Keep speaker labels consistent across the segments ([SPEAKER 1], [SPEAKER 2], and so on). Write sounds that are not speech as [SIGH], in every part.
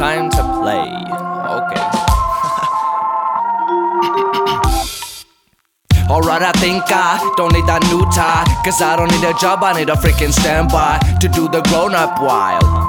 [SPEAKER 1] Time to play. Okay. [LAUGHS] Alright, I think I don't need that new tie. Cause I don't need a job, I need a freaking standby to do the grown up while.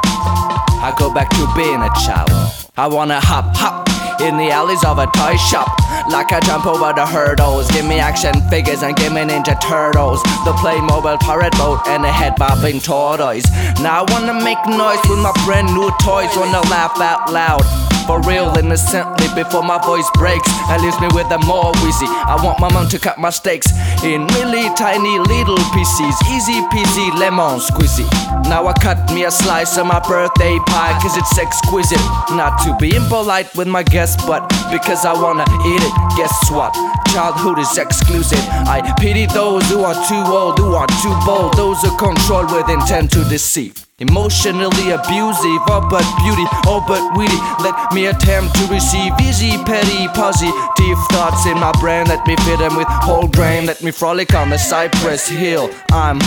[SPEAKER 1] I go back to being a child. I wanna hop, hop in the alleys of a toy shop. Like I jump over the hurdles. Give me action figures and give me Ninja Turtles. The Playmobil pirate boat and a head bobbing tortoise. Now I wanna make noise with my brand new toys. Wanna laugh out loud. For real, innocently, before my voice breaks and leaves me with a more wheezy. I want my mom to cut my steaks in really tiny little pieces. Easy peasy, lemon squeezy. Now I cut me a slice of my birthday pie, cause it's exquisite. Not to be impolite with my guests, but because I wanna eat it. Guess what? Childhood is exclusive. I pity those who are too old, who are too bold, those who control with intent to deceive. Emotionally abusive, all but beauty, all but witty. Let me attempt to receive easy, petty, positive thoughts in my brain. Let me fit them with whole grain. Let me frolic on the cypress hill. I'm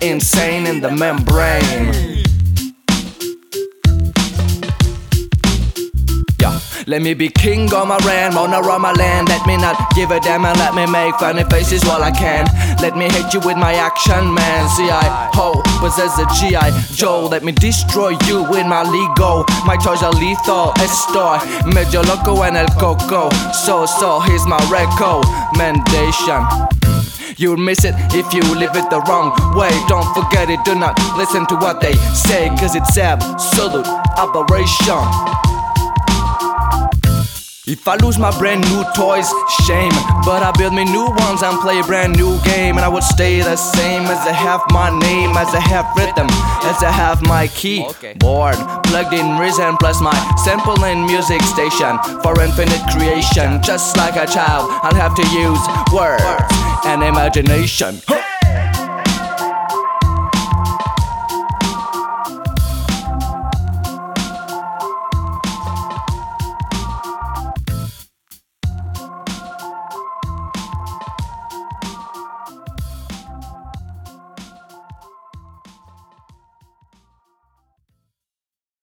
[SPEAKER 1] insane in the membrane. Let me be king on my land, owner on my land. Let me not give a damn and let me make funny faces while I can. Let me hit you with my action, man. See, I ho possess a G.I. Joe. Let me destroy you with my Lego. My toys are lethal. Estoy medio loco en el coco. So, so, here's my recommendation. You'll miss it if you live it the wrong way. Don't forget it, do not listen to what they say, cause it's absolute aberration. If I lose my brand new toys, shame. But I build me new ones and play a brand new game. And I would stay the same as I have my name, as I have rhythm, as I have my keyboard. Plugged in reason plus my sample and music station for infinite creation. Just like a child, I'll have to use words and imagination.